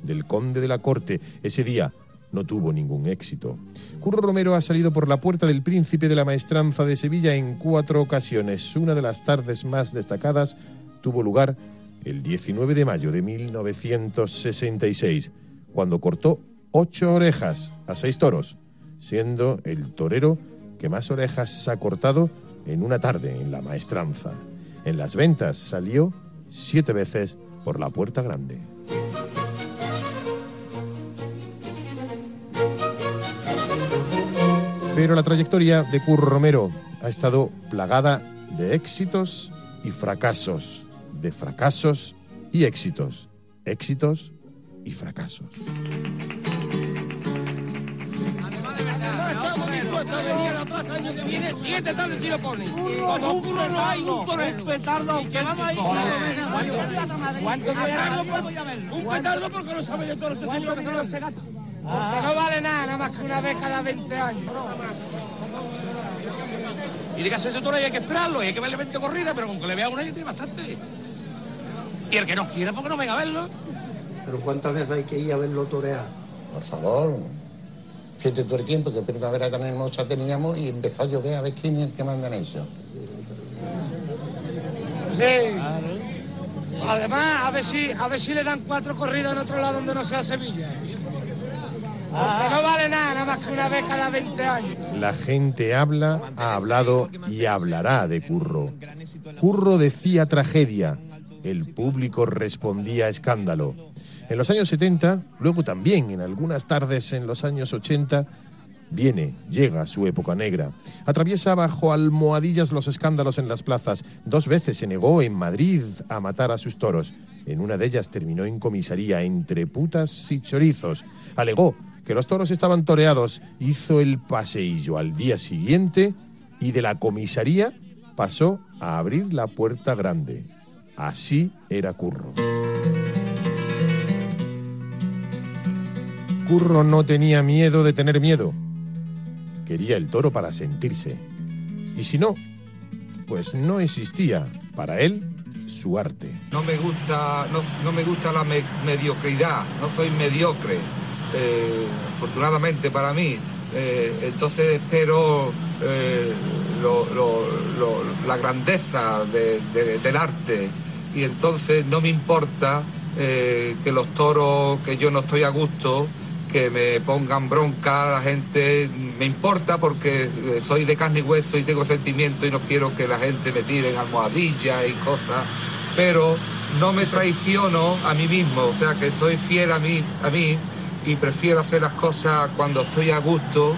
del Conde de la Corte. Ese día no tuvo ningún éxito. Curro Romero ha salido por la puerta del Príncipe de la Maestranza de Sevilla en cuatro ocasiones. Una de las tardes más destacadas tuvo lugar el 19 de mayo de 1966, cuando cortó ocho orejas a seis toros, siendo el torero que más orejas ha cortado en una tarde en la Maestranza. En las ventas salió siete veces por la puerta grande. Pero la trayectoria de Curro Romero ha estado plagada de éxitos y fracasos, de fracasos y éxitos, éxitos y fracasos. Siete tardes si lo ponen. Como curro no hay un torero. Un petardo. Que vamos a ir. ¿Cuánto Un petardo porque no sabe de todo este señor que no. Porque no vale nada, nada más que una vez cada 20 años. Y dígase ese toro hay que esperarlo, y hay que verle 20 corridas, pero con que le vea una yo estoy bastante. Y el que no quiera, porque no venga a verlo. Pero ¿cuántas veces hay que ir a verlo torear? Por favor, fíjate todo el tiempo que primavera tan hermosa teníamos y empezó a llover a ver quién es el que manda en eso. Sí. Además, a ver si, a ver si le dan cuatro corridas en otro lado donde no sea Sevilla. No vale nada, más que una vez cada 20 años. La gente habla, ha hablado y hablará de Curro. Curro decía tragedia, el público respondía escándalo. En los años 70, luego también en algunas tardes en los años 80, viene, llega su época negra. Atraviesa bajo almohadillas los escándalos en las plazas. Dos veces se negó en Madrid a matar a sus toros. En una de ellas terminó en comisaría entre putas y chorizos. Alegó que los toros estaban toreados, hizo el paseillo al día siguiente y de la comisaría pasó a abrir la puerta grande. Así era Curro. Curro no tenía miedo de tener miedo. Quería el toro para sentirse. Y si no, pues no existía para él su arte. No me gusta, no, no me gusta la me- mediocridad, no soy mediocre. Eh, afortunadamente para mí. Eh, entonces espero eh, la grandeza de- de- del arte y entonces no me importa que los toros, que yo no estoy a gusto, que me pongan bronca la gente, me importa porque soy de carne y hueso y tengo sentimiento y no quiero que la gente me tire en almohadillas y cosas, pero no me traiciono a mí mismo, o sea que soy fiel a mí, a mí y prefiero hacer las cosas cuando estoy a gusto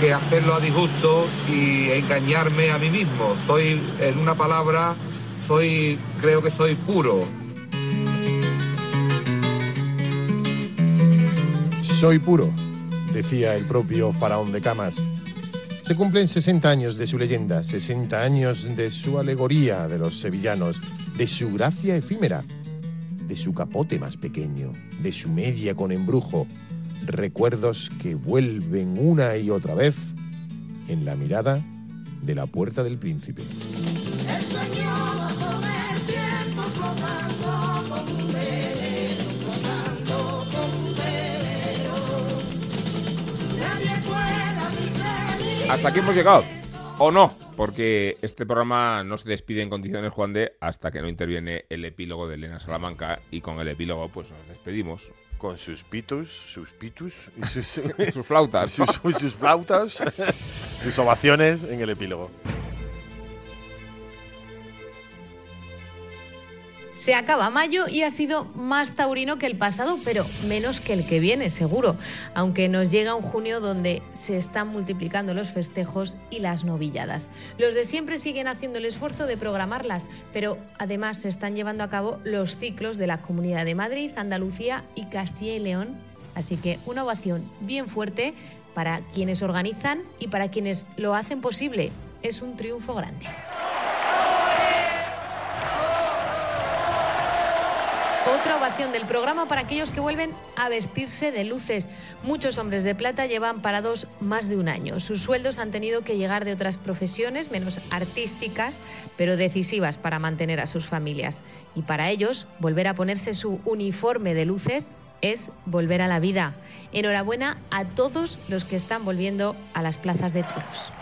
que hacerlo a disgusto y engañarme a mí mismo. Soy, en una palabra, soy, creo que soy puro. Soy puro, decía el propio faraón de Camas. Se cumplen 60 años de su leyenda, 60 años de su alegoría de los sevillanos, de su gracia efímera, de su capote más pequeño, de su media con embrujo, recuerdos que vuelven una y otra vez en la mirada de la puerta del príncipe. El sueño sobre el tiempo flotando como un velero, flotando como un velero. Nadie puede abrirse mi Hasta aquí hemos llegado. ¿O no? Porque este programa no se despide en condiciones, Juan de, hasta que no interviene el epílogo de Elena Salamanca. Y con el epílogo, pues nos despedimos. Con sus pitus, sus pitus y sus, Sus flautas, sus flautas, sus ovaciones en el epílogo. Se acaba mayo y ha sido más taurino que el pasado, pero menos que el que viene, seguro. Aunque nos llega un junio donde se están multiplicando los festejos y las novilladas. Los de siempre siguen haciendo el esfuerzo de programarlas, pero además se están llevando a cabo los ciclos de la Comunidad de Madrid, Andalucía y Castilla y León. Así que una ovación bien fuerte para quienes organizan y para quienes lo hacen posible. Es un triunfo grande. Otra ovación del programa para aquellos que vuelven a vestirse de luces. Muchos hombres de plata llevan parados más de un año. Sus sueldos han tenido que llegar de otras profesiones menos artísticas, pero decisivas para mantener a sus familias. Y para ellos, volver a ponerse su uniforme de luces es volver a la vida. Enhorabuena a todos los que están volviendo a las plazas de toros.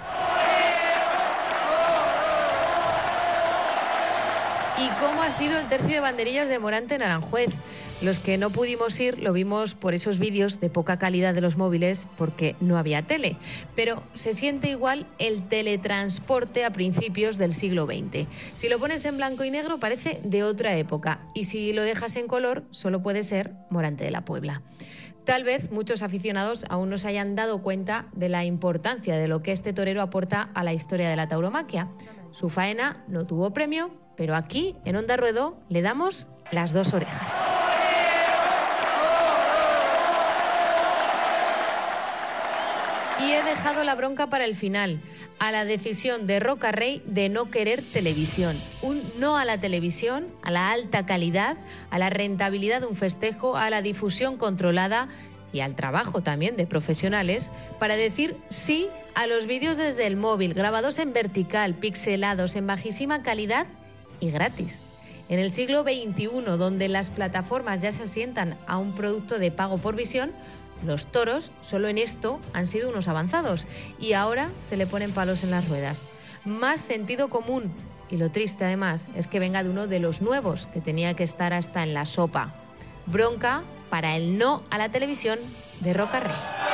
¿Y cómo ha sido el tercio de banderillas de Morante en Aranjuez? Los que no pudimos ir lo vimos por esos vídeos de poca calidad de los móviles porque no había tele. Pero se siente igual el teletransporte a principios del siglo XX. Si lo pones en blanco y negro parece de otra época y si lo dejas en color solo puede ser Morante de la Puebla. Tal vez muchos aficionados aún no se hayan dado cuenta de la importancia de lo que este torero aporta a la historia de la tauromaquia. Su faena no tuvo premio, pero aquí, en Onda Ruedo, le damos las dos orejas. Y he dejado la bronca para el final, a la decisión de Roca Rey de no querer televisión. Un no a la televisión, a la alta calidad, a la rentabilidad de un festejo, a la difusión controlada y al trabajo también de profesionales para decir sí a los vídeos desde el móvil, grabados en vertical, pixelados, en bajísima calidad y gratis. En el siglo XXI, donde las plataformas ya se asientan a un producto de pago por visión, los toros solo en esto han sido unos avanzados y ahora se le ponen palos en las ruedas. Más sentido común y lo triste además es que venga de uno de los nuevos que tenía que estar hasta en la sopa. Bronca para el no a la televisión de Roca Rey.